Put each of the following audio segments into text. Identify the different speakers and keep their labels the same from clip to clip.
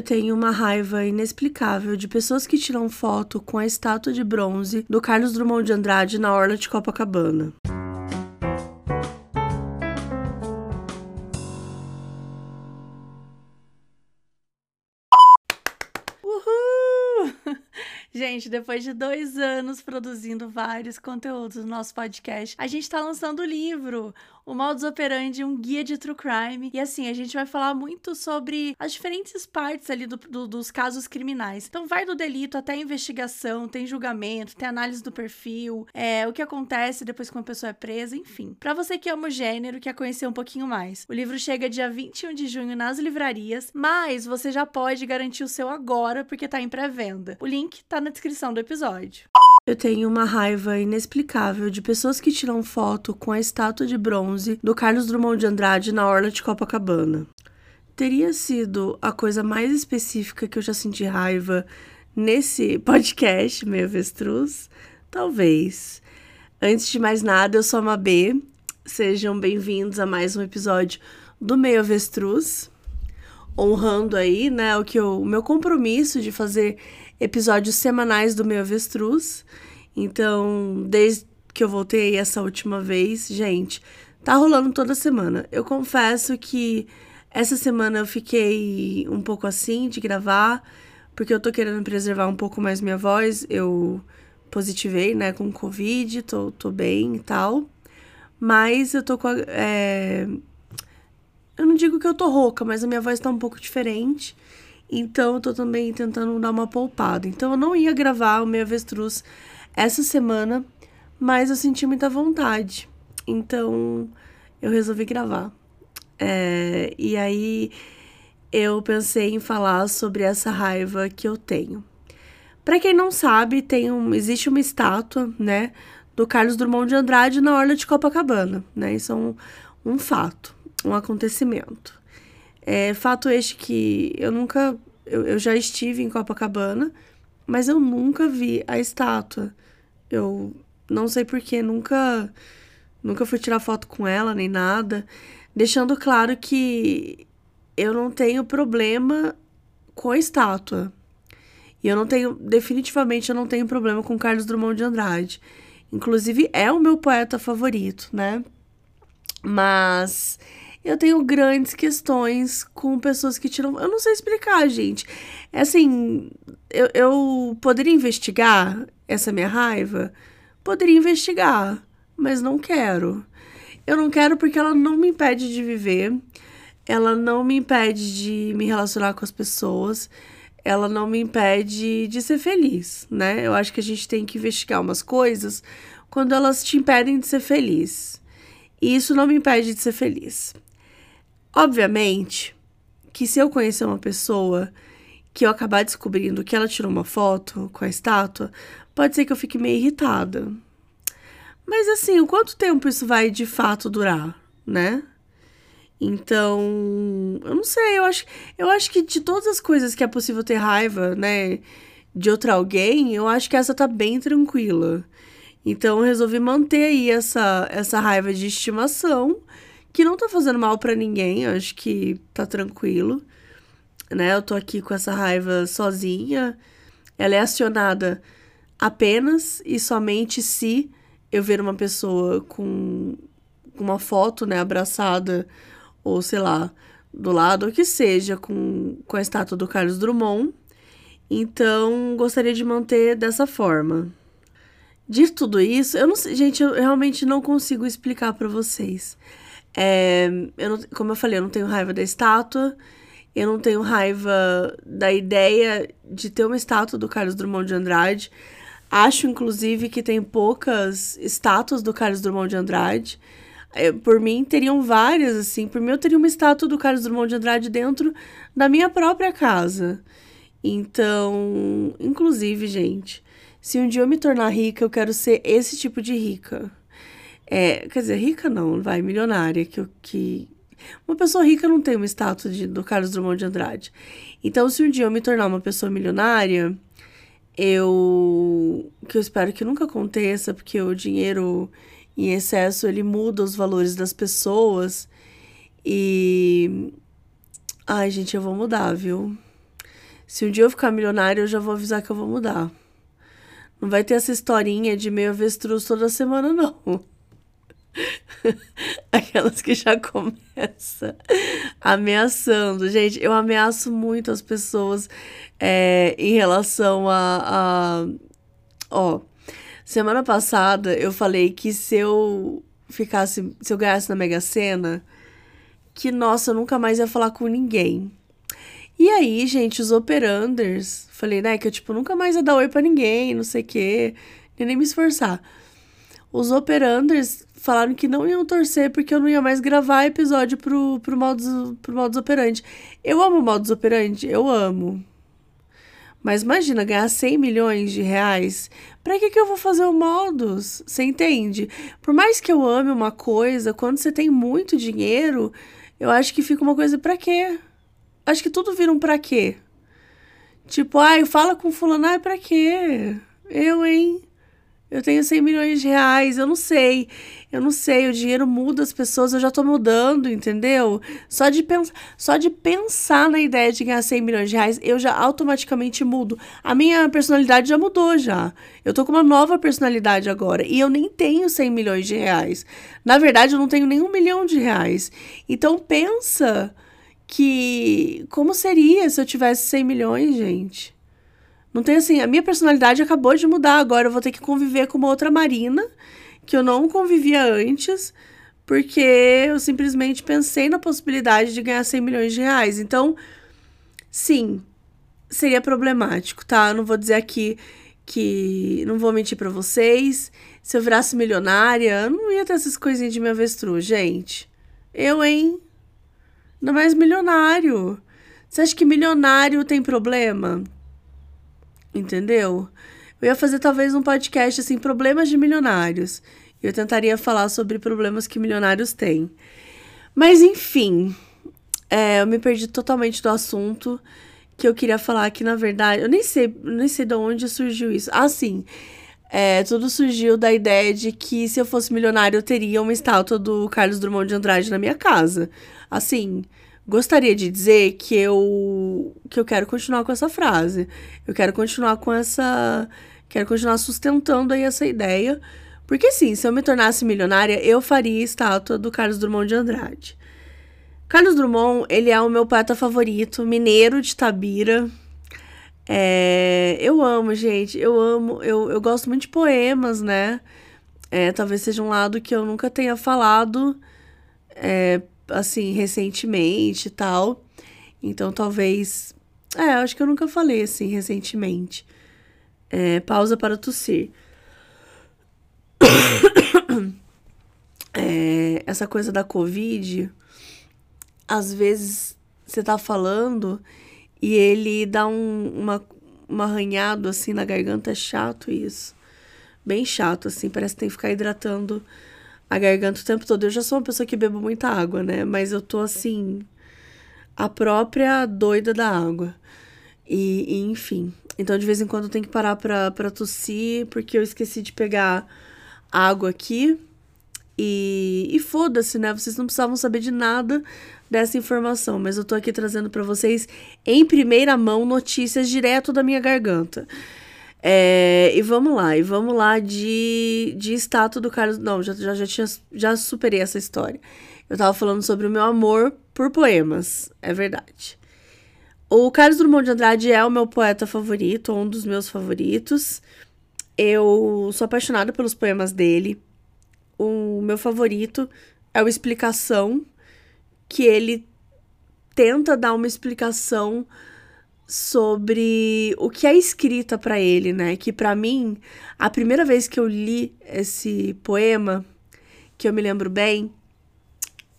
Speaker 1: Eu tenho uma raiva inexplicável de pessoas que tiram foto com a estátua de bronze do Carlos Drummond de Andrade na orla de Copacabana. Gente, depois de dois anos produzindo vários conteúdos no nosso podcast, a gente tá lançando o livro, o Modus Operandi, um guia de true crime. E assim, a gente vai falar muito sobre as diferentes partes ali do, do, dos casos criminais. Então, vai do delito até a investigação, tem julgamento, tem análise do perfil, é, o que acontece depois que uma pessoa é presa, enfim. Para você que ama o gênero, quer conhecer um pouquinho mais, o livro chega dia 21 de junho nas livrarias, mas você já pode garantir o seu agora porque tá em pré-venda. O link tá na descrição do episódio. Eu tenho uma raiva inexplicável de pessoas que tiram foto com a estátua de bronze do Carlos Drummond de Andrade na orla de Copacabana. Teria sido a coisa mais específica que eu já senti raiva nesse podcast, meu avestruz? Talvez. Antes de mais nada, eu sou a Mabê. Sejam bem-vindos a mais um episódio do Meio Avestruz. Honrando aí, né, o que eu, o meu compromisso de fazer episódios semanais do meu avestruz. Então, desde que eu voltei essa última vez, gente, tá rolando toda semana. Eu confesso que essa semana eu fiquei um pouco assim de gravar, porque eu tô querendo preservar um pouco mais minha voz. Eu positivei, né, com Covid, tô, tô bem e tal. Mas eu tô com a, é... Eu não digo que eu tô rouca, mas a minha voz tá um pouco diferente. Então eu tô também tentando dar uma poupada. Então eu não ia gravar o meu avestruz essa semana, mas eu senti muita vontade. Então eu resolvi gravar. É, e aí eu pensei em falar sobre essa raiva que eu tenho. Para quem não sabe, tem um, existe uma estátua, né, do Carlos Drummond de Andrade na orla de Copacabana, né? Isso é um, um fato, um acontecimento. É, fato este que eu nunca. Eu, eu já estive em Copacabana, mas eu nunca vi a estátua. Eu não sei porquê, nunca. Nunca fui tirar foto com ela nem nada. Deixando claro que eu não tenho problema com a estátua. E eu não tenho, definitivamente, eu não tenho problema com Carlos Drummond de Andrade. Inclusive, é o meu poeta favorito, né? Mas eu tenho grandes questões com pessoas que tiram. Eu não sei explicar, gente. É assim, eu, eu poderia investigar essa minha raiva? Poderia investigar, mas não quero. Eu não quero porque ela não me impede de viver, ela não me impede de me relacionar com as pessoas, ela não me impede de ser feliz, né? Eu acho que a gente tem que investigar umas coisas quando elas te impedem de ser feliz. E isso não me impede de ser feliz. Obviamente que se eu conhecer uma pessoa que eu acabar descobrindo que ela tirou uma foto com a estátua, pode ser que eu fique meio irritada. Mas assim, o quanto tempo isso vai de fato durar, né? Então, eu não sei, eu acho, eu acho que de todas as coisas que é possível ter raiva, né, de outra alguém, eu acho que essa tá bem tranquila. Então, eu resolvi manter aí essa, essa raiva de estimação que não tá fazendo mal para ninguém, eu acho que tá tranquilo, né? Eu tô aqui com essa raiva sozinha. Ela é acionada apenas e somente se eu ver uma pessoa com uma foto, né, abraçada ou sei lá, do lado, ou que seja, com, com a estátua do Carlos Drummond. Então, gostaria de manter dessa forma. De tudo isso, eu não sei, gente, eu realmente não consigo explicar para vocês. É, eu não, como eu falei, eu não tenho raiva da estátua, eu não tenho raiva da ideia de ter uma estátua do Carlos Drummond de Andrade. Acho, inclusive, que tem poucas estátuas do Carlos Drummond de Andrade. É, por mim, teriam várias, assim. Por mim, eu teria uma estátua do Carlos Drummond de Andrade dentro da minha própria casa. Então, inclusive, gente, se um dia eu me tornar rica, eu quero ser esse tipo de rica. É, quer dizer, rica não, vai, milionária, que, que uma pessoa rica não tem uma estátua de, do Carlos Drummond de Andrade. Então, se um dia eu me tornar uma pessoa milionária, eu que eu espero que nunca aconteça, porque o dinheiro em excesso ele muda os valores das pessoas e ai, gente, eu vou mudar, viu? Se um dia eu ficar milionário, eu já vou avisar que eu vou mudar. Não vai ter essa historinha de meio avestruz toda semana, não. Aquelas que já começa ameaçando. Gente, eu ameaço muito as pessoas é, em relação a, a. Ó, semana passada eu falei que se eu ficasse. Se eu ganhasse na Mega Sena, que nossa, eu nunca mais ia falar com ninguém. E aí, gente, os operanders, falei, né, que eu, tipo, nunca mais ia dar oi pra ninguém, não sei o quê, nem me esforçar. Os operanders falaram que não iam torcer porque eu não ia mais gravar episódio pro, pro, modus, pro modus operandi. Eu amo modus operandi, eu amo. Mas imagina, ganhar 100 milhões de reais. Pra que, que eu vou fazer o modus? Você entende? Por mais que eu ame uma coisa, quando você tem muito dinheiro, eu acho que fica uma coisa pra quê? Acho que tudo vira um pra quê? Tipo, ai, fala com fulano, ai, pra quê? Eu, hein? Eu tenho 100 milhões de reais, eu não sei. Eu não sei, o dinheiro muda as pessoas, eu já tô mudando, entendeu? Só de, pens só de pensar na ideia de ganhar 100 milhões de reais, eu já automaticamente mudo. A minha personalidade já mudou já. Eu tô com uma nova personalidade agora. E eu nem tenho 100 milhões de reais. Na verdade, eu não tenho nem um milhão de reais. Então pensa que. Como seria se eu tivesse 100 milhões, gente? Não tem assim, a minha personalidade acabou de mudar, agora eu vou ter que conviver com uma outra Marina, que eu não convivia antes, porque eu simplesmente pensei na possibilidade de ganhar 100 milhões de reais. Então, sim, seria problemático, tá? Eu não vou dizer aqui que não vou mentir para vocês. Se eu virasse milionária, eu não ia ter essas coisinhas de me avestruz, gente. Eu, hein? Não mais milionário. Você acha que milionário tem problema? Entendeu? Eu ia fazer talvez um podcast assim, problemas de milionários. Eu tentaria falar sobre problemas que milionários têm. Mas enfim, é, eu me perdi totalmente do assunto que eu queria falar que na verdade, eu nem sei, nem sei de onde surgiu isso. Ah, sim. É, tudo surgiu da ideia de que se eu fosse milionário eu teria uma estátua do Carlos Drummond de Andrade na minha casa. Assim, gostaria de dizer que eu que eu quero continuar com essa frase. Eu quero continuar com essa quero continuar sustentando aí essa ideia, porque sim, se eu me tornasse milionária, eu faria estátua do Carlos Drummond de Andrade. Carlos Drummond, ele é o meu poeta favorito, mineiro de Tabira. É, eu amo, gente, eu amo, eu, eu gosto muito de poemas, né? É, talvez seja um lado que eu nunca tenha falado é, assim, recentemente e tal. Então, talvez. É, acho que eu nunca falei assim recentemente. É, pausa para tossir. É, essa coisa da Covid, às vezes você tá falando e ele dá um, uma, um arranhado assim na garganta, é chato isso. Bem chato, assim, parece que tem que ficar hidratando a garganta o tempo todo. Eu já sou uma pessoa que bebo muita água, né? Mas eu tô assim, a própria doida da água. E, e enfim. Então de vez em quando eu tenho que parar pra, pra tossir, porque eu esqueci de pegar água aqui. E, e foda-se, né? Vocês não precisavam saber de nada dessa informação, mas eu tô aqui trazendo para vocês em primeira mão notícias direto da minha garganta. É, e vamos lá, e vamos lá de, de estátua do Carlos. Não, já, já, já, tinha, já superei essa história. Eu tava falando sobre o meu amor por poemas, é verdade. O Carlos Drummond de Andrade é o meu poeta favorito, um dos meus favoritos. Eu sou apaixonada pelos poemas dele. O meu favorito é o Explicação, que ele tenta dar uma explicação sobre o que é escrita para ele, né? Que para mim, a primeira vez que eu li esse poema, que eu me lembro bem,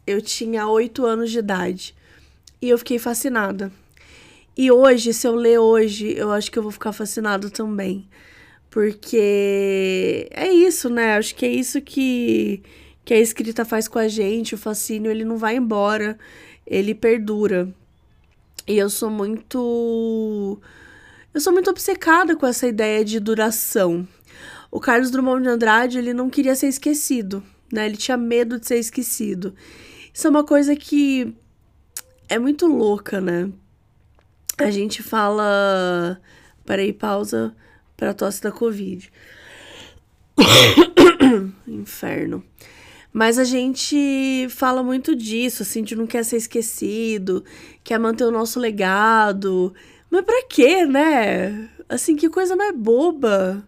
Speaker 1: eu tinha oito anos de idade e eu fiquei fascinada. E hoje, se eu ler hoje, eu acho que eu vou ficar fascinada também. Porque é isso, né? Acho que é isso que, que a escrita faz com a gente. O fascínio, ele não vai embora, ele perdura. E eu sou muito. Eu sou muito obcecada com essa ideia de duração. O Carlos Drummond de Andrade, ele não queria ser esquecido, né? Ele tinha medo de ser esquecido. Isso é uma coisa que é muito louca, né? a gente fala. Peraí, pausa pra tosse da Covid. Inferno. Mas a gente fala muito disso, assim, de não quer ser esquecido, quer manter o nosso legado. Mas pra quê, né? Assim, que coisa mais boba.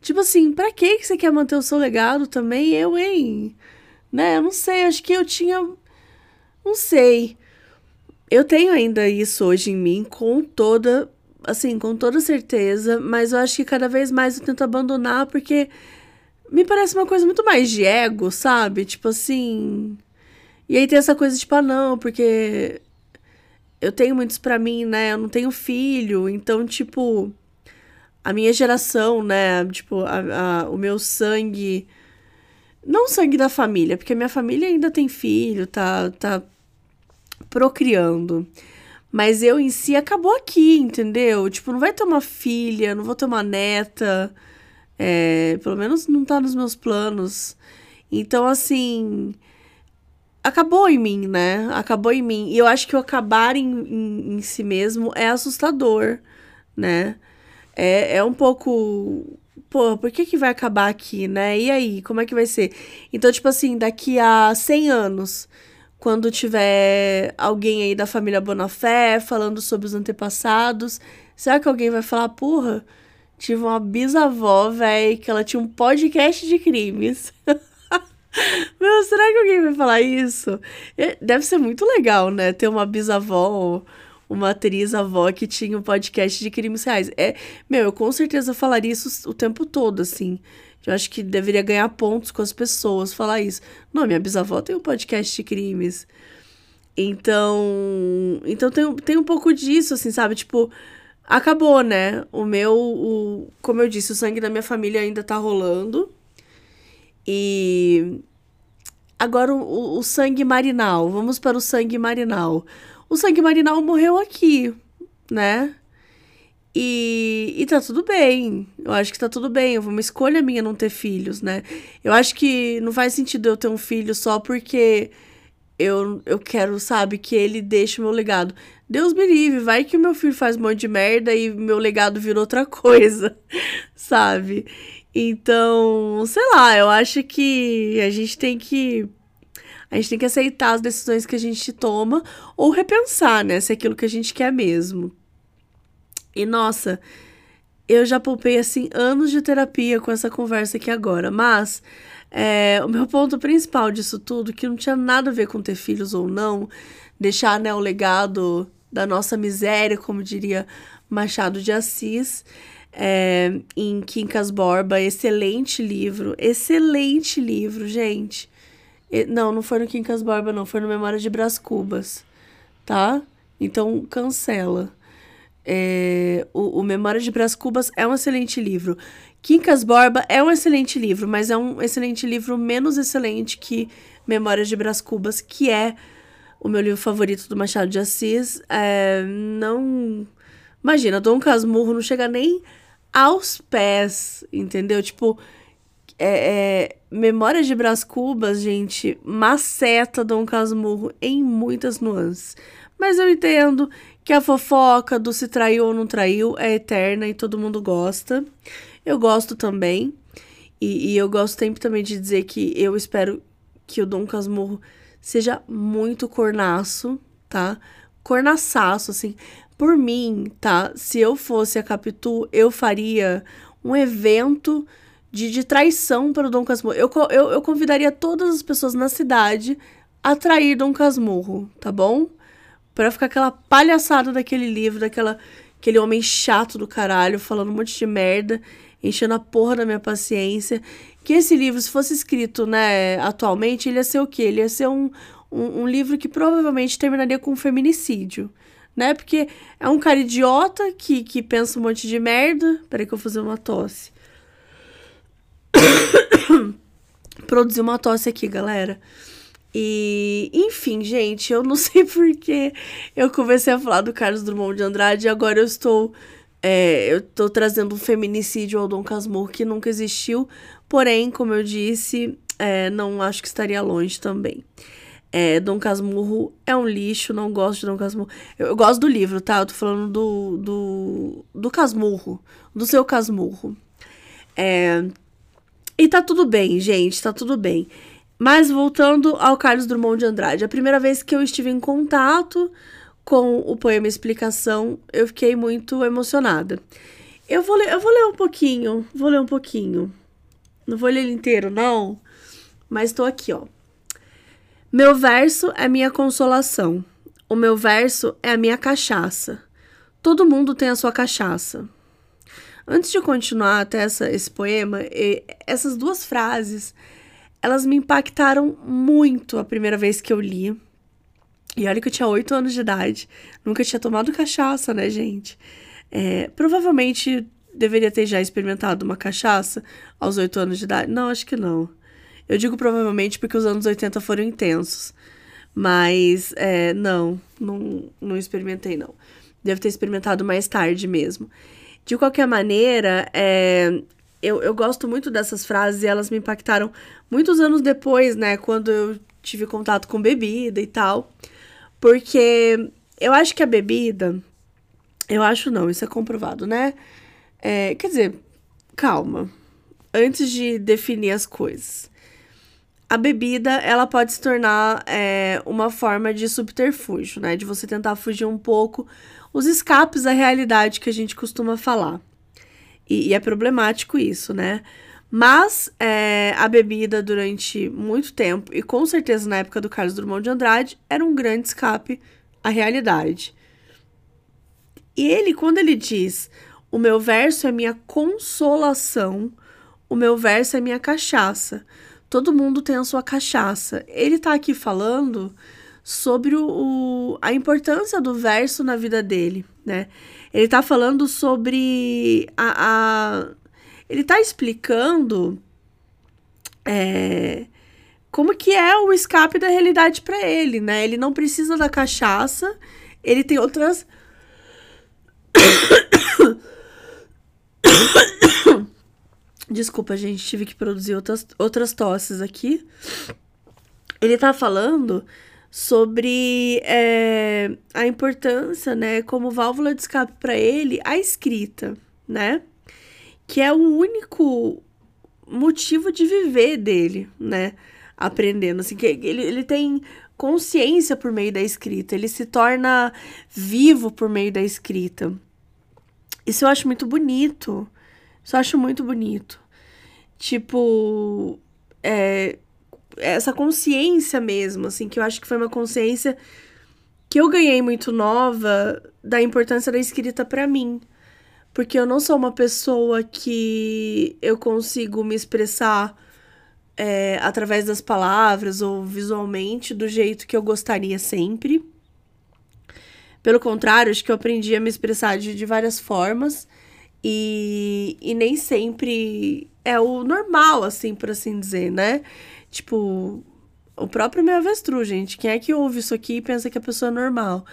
Speaker 1: Tipo assim, pra que você quer manter o seu legado também? Eu, hein? Né? Eu não sei, acho que eu tinha. Não sei. Eu tenho ainda isso hoje em mim, com toda. Assim, com toda certeza, mas eu acho que cada vez mais eu tento abandonar porque me parece uma coisa muito mais de ego, sabe? Tipo assim. E aí tem essa coisa, tipo, ah, não, porque eu tenho muitos para mim, né? Eu não tenho filho, então, tipo, a minha geração, né? Tipo, a, a, o meu sangue. Não sangue da família, porque a minha família ainda tem filho, tá, tá procriando. Mas eu em si acabou aqui, entendeu? Tipo, não vai ter uma filha, não vou ter uma neta. É, pelo menos não tá nos meus planos. Então, assim. Acabou em mim, né? Acabou em mim. E eu acho que o acabar em, em, em si mesmo é assustador, né? É, é um pouco. Pô, por que, que vai acabar aqui, né? E aí, como é que vai ser? Então, tipo assim, daqui a 100 anos quando tiver alguém aí da família Bonafé falando sobre os antepassados, será que alguém vai falar, porra, tive uma bisavó, velho, que ela tinha um podcast de crimes. Meu, será que alguém vai falar isso? Deve ser muito legal, né? Ter uma bisavó, uma atriz avó que tinha um podcast de crimes reais. É, meu, eu com certeza falaria isso o tempo todo, assim. Eu acho que deveria ganhar pontos com as pessoas falar isso. Não, minha bisavó tem um podcast de crimes. Então, então tem, tem um pouco disso, assim, sabe? Tipo, acabou, né? O meu, o, como eu disse, o sangue da minha família ainda tá rolando. E agora o, o sangue marinal. Vamos para o sangue marinal. O sangue marinal morreu aqui, né? E, e tá tudo bem. Eu acho que tá tudo bem. Uma escolha minha não ter filhos, né? Eu acho que não faz sentido eu ter um filho só porque eu, eu quero, sabe, que ele deixe o meu legado. Deus me livre, vai que o meu filho faz um monte de merda e meu legado vira outra coisa, sabe? Então, sei lá, eu acho que a gente tem que. A gente tem que aceitar as decisões que a gente toma ou repensar, né? Se é aquilo que a gente quer mesmo. E nossa, eu já poupei assim anos de terapia com essa conversa aqui agora, mas é, o meu ponto principal disso tudo, que não tinha nada a ver com ter filhos ou não, deixar né, o legado da nossa miséria, como diria Machado de Assis, é, em Quincas Borba, excelente livro, excelente livro, gente. E, não, não foi no Quincas Borba, não, foi no Memória de Brás Cubas, tá? Então cancela. É, o, o Memória de Brás Cubas é um excelente livro. Quincas Borba é um excelente livro, mas é um excelente livro menos excelente que Memórias de Brás Cubas, que é o meu livro favorito do Machado de Assis. É, não. Imagina, Dom Casmurro não chega nem aos pés, entendeu? Tipo, é, é, Memórias de Brás Cubas, gente, maceta Dom Casmurro em muitas nuances. Mas eu entendo que a fofoca do se traiu ou não traiu é eterna e todo mundo gosta. Eu gosto também. E, e eu gosto sempre também de dizer que eu espero que o Dom Casmurro seja muito cornaço, tá? Cornaçaço, assim. Por mim, tá? Se eu fosse a Capitu, eu faria um evento de, de traição para o Dom Casmurro. Eu, eu, eu convidaria todas as pessoas na cidade a trair Dom Casmurro, tá bom? Para ficar aquela palhaçada daquele livro, daquela aquele homem chato do caralho, falando um monte de merda, enchendo a porra da minha paciência. Que esse livro, se fosse escrito, né, atualmente, ele ia ser o quê? Ele ia ser um, um, um livro que provavelmente terminaria com um feminicídio, né? Porque é um cara idiota que, que pensa um monte de merda. Peraí que eu vou fazer uma tosse. Produzi uma tosse aqui, galera. E, enfim, gente, eu não sei por que eu comecei a falar do Carlos Drummond de Andrade e agora eu estou. É, eu estou trazendo um feminicídio ao Dom Casmurro que nunca existiu, porém, como eu disse, é, não acho que estaria longe também. É, Dom Casmurro é um lixo, não gosto de Dom Casmurro. Eu, eu, gosto do livro, tá? Eu tô falando do, do, do Casmurro, do seu Casmurro. É, e tá tudo bem, gente, tá tudo bem. Mas voltando ao Carlos Drummond de Andrade, a primeira vez que eu estive em contato com o poema Explicação, eu fiquei muito emocionada. Eu vou ler, eu vou ler um pouquinho, vou ler um pouquinho. Não vou ler ele inteiro, não, mas tô aqui, ó. Meu verso é minha consolação. O meu verso é a minha cachaça. Todo mundo tem a sua cachaça. Antes de continuar até essa, esse poema, essas duas frases, elas me impactaram muito a primeira vez que eu li. E olha que eu tinha oito anos de idade. Nunca tinha tomado cachaça, né, gente? É, provavelmente deveria ter já experimentado uma cachaça aos oito anos de idade. Não, acho que não. Eu digo provavelmente porque os anos 80 foram intensos. Mas, é, não, não, não experimentei, não. Devo ter experimentado mais tarde mesmo. De qualquer maneira, é, eu, eu gosto muito dessas frases e elas me impactaram muitos anos depois, né? Quando eu tive contato com bebida e tal. Porque eu acho que a bebida. Eu acho não, isso é comprovado, né? É, quer dizer, calma. Antes de definir as coisas a bebida ela pode se tornar é, uma forma de subterfúgio, né? De você tentar fugir um pouco os escapes da realidade que a gente costuma falar. E, e é problemático isso, né? Mas é, a bebida durante muito tempo, e com certeza na época do Carlos Drummond de Andrade, era um grande escape à realidade. E ele, quando ele diz: O meu verso é minha consolação, o meu verso é minha cachaça todo mundo tem a sua cachaça. Ele está aqui falando sobre o, o, a importância do verso na vida dele, né? Ele está falando sobre a, a ele está explicando é, como que é o escape da realidade para ele, né? Ele não precisa da cachaça, ele tem outras Desculpa, gente, tive que produzir outras, outras tosses aqui. Ele tá falando sobre é, a importância, né, como válvula de escape para ele, a escrita, né? Que é o único motivo de viver dele, né? Aprendendo, assim, que ele, ele tem consciência por meio da escrita, ele se torna vivo por meio da escrita. Isso eu acho muito bonito. Isso eu acho muito bonito. Tipo, é, essa consciência mesmo, assim, que eu acho que foi uma consciência que eu ganhei muito nova da importância da escrita para mim. Porque eu não sou uma pessoa que eu consigo me expressar é, através das palavras ou visualmente do jeito que eu gostaria sempre. Pelo contrário, acho que eu aprendi a me expressar de, de várias formas. E, e nem sempre é o normal, assim, por assim dizer, né? Tipo, o próprio meu avestruz, gente. Quem é que ouve isso aqui e pensa que a pessoa é normal?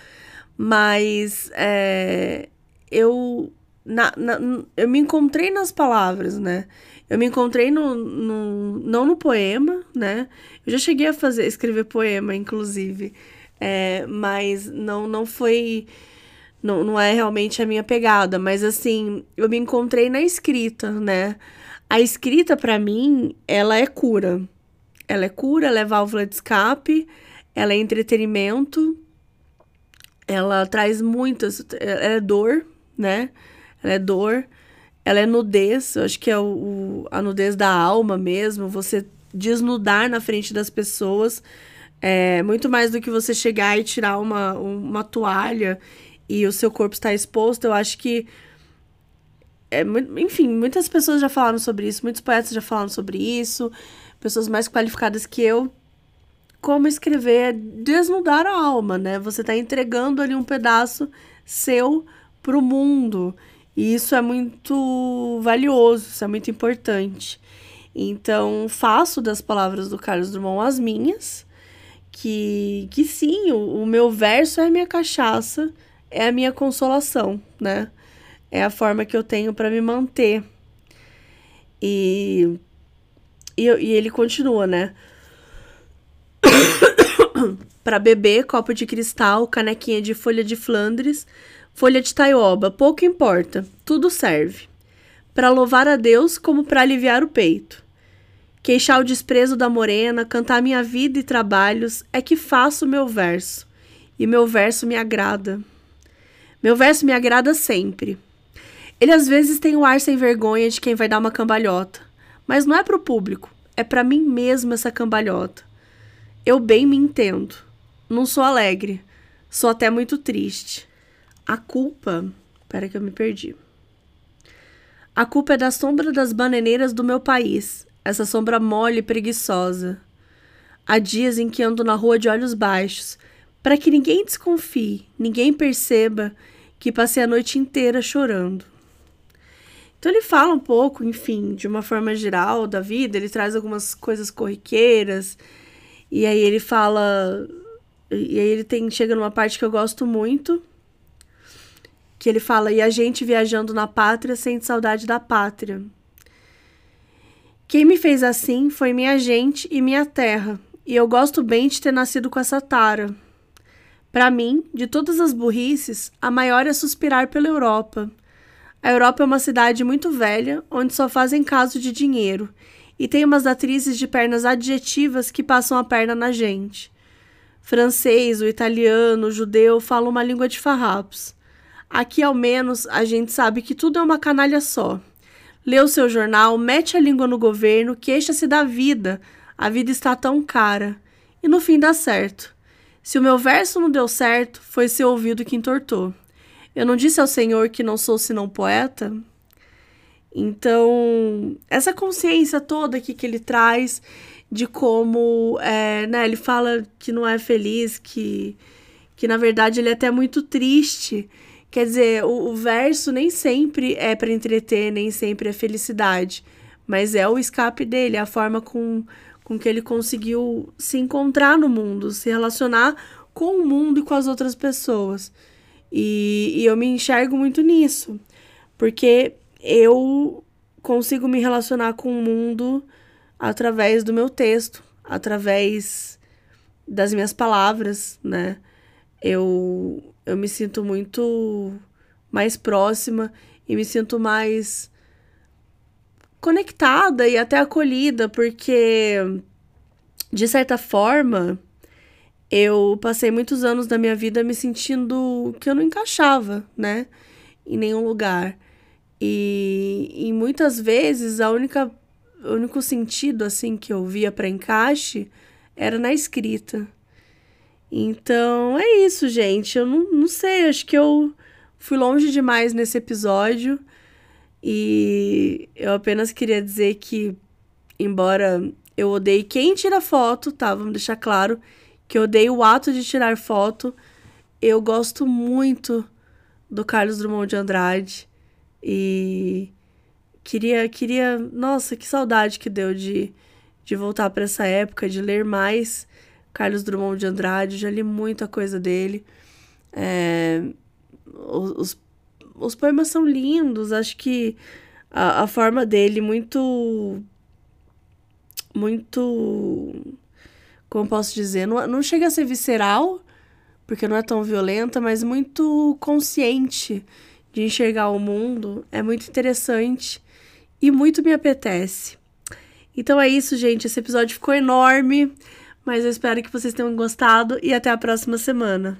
Speaker 1: Mas é, eu, na, na, eu me encontrei nas palavras, né? Eu me encontrei no, no, não no poema, né? Eu já cheguei a fazer, escrever poema, inclusive. É, mas não, não foi não, não é realmente a minha pegada, mas assim, eu me encontrei na escrita, né? A escrita, para mim, ela é cura. Ela é cura, ela é válvula de escape, ela é entretenimento, ela traz muitas. Ela é dor, né? Ela é dor, ela é nudez, eu acho que é o, o a nudez da alma mesmo, você desnudar na frente das pessoas. É, muito mais do que você chegar e tirar uma, uma toalha e o seu corpo está exposto, eu acho que. É, enfim, muitas pessoas já falaram sobre isso, muitos poetas já falaram sobre isso, pessoas mais qualificadas que eu. Como escrever é desnudar a alma, né? Você está entregando ali um pedaço seu para o mundo. E isso é muito valioso, isso é muito importante. Então, faço das palavras do Carlos Drummond as minhas, que, que sim, o, o meu verso é a minha cachaça, é a minha consolação, né? É a forma que eu tenho para me manter. E, e, e ele continua, né? Para beber, copo de cristal, canequinha de folha de Flandres, folha de taioba, pouco importa, tudo serve. Para louvar a Deus como para aliviar o peito. Queixar o desprezo da morena, cantar minha vida e trabalhos, é que faço meu verso. E meu verso me agrada. Meu verso me agrada sempre. Ele às vezes tem o um ar sem vergonha de quem vai dar uma cambalhota, mas não é para o público, é para mim mesmo essa cambalhota. Eu bem me entendo. Não sou alegre, sou até muito triste. A culpa. Pera que eu me perdi. A culpa é da sombra das bananeiras do meu país, essa sombra mole e preguiçosa. Há dias em que ando na rua de olhos baixos, para que ninguém desconfie, ninguém perceba que passei a noite inteira chorando. Então ele fala um pouco, enfim, de uma forma geral da vida, ele traz algumas coisas corriqueiras, e aí ele fala. E aí ele tem, chega numa parte que eu gosto muito, que ele fala: E a gente viajando na pátria sente saudade da pátria. Quem me fez assim foi minha gente e minha terra, e eu gosto bem de ter nascido com essa tara. Para mim, de todas as burrices, a maior é suspirar pela Europa. A Europa é uma cidade muito velha, onde só fazem caso de dinheiro, e tem umas atrizes de pernas adjetivas que passam a perna na gente. Francês, o italiano, o judeu falam uma língua de farrapos. Aqui, ao menos, a gente sabe que tudo é uma canalha só. Lê o seu jornal, mete a língua no governo, queixa-se da vida. A vida está tão cara. E no fim dá certo. Se o meu verso não deu certo, foi seu ouvido que entortou. Eu não disse ao Senhor que não sou senão poeta? Então, essa consciência toda aqui que ele traz de como, é, né, ele fala que não é feliz, que, que na verdade ele é até muito triste. Quer dizer, o, o verso nem sempre é para entreter, nem sempre é felicidade, mas é o escape dele, a forma com, com que ele conseguiu se encontrar no mundo, se relacionar com o mundo e com as outras pessoas. E, e eu me enxergo muito nisso, porque eu consigo me relacionar com o mundo através do meu texto, através das minhas palavras, né? Eu, eu me sinto muito mais próxima e me sinto mais conectada e até acolhida, porque de certa forma eu passei muitos anos da minha vida me sentindo que eu não encaixava, né, em nenhum lugar. E, e muitas vezes a única o único sentido assim que eu via para encaixe era na escrita. Então é isso, gente. Eu não, não sei, acho que eu fui longe demais nesse episódio. E eu apenas queria dizer que, embora eu odeie quem tira foto, tá? Vamos deixar claro que odeio o ato de tirar foto. Eu gosto muito do Carlos Drummond de Andrade. E queria, queria, nossa, que saudade que deu de, de voltar para essa época, de ler mais Carlos Drummond de Andrade. Já li muita coisa dele. É, os, os poemas são lindos, acho que a, a forma dele muito. Muito. Como posso dizer? Não, não chega a ser visceral, porque não é tão violenta, mas muito consciente de enxergar o mundo. É muito interessante e muito me apetece. Então é isso, gente. Esse episódio ficou enorme, mas eu espero que vocês tenham gostado e até a próxima semana.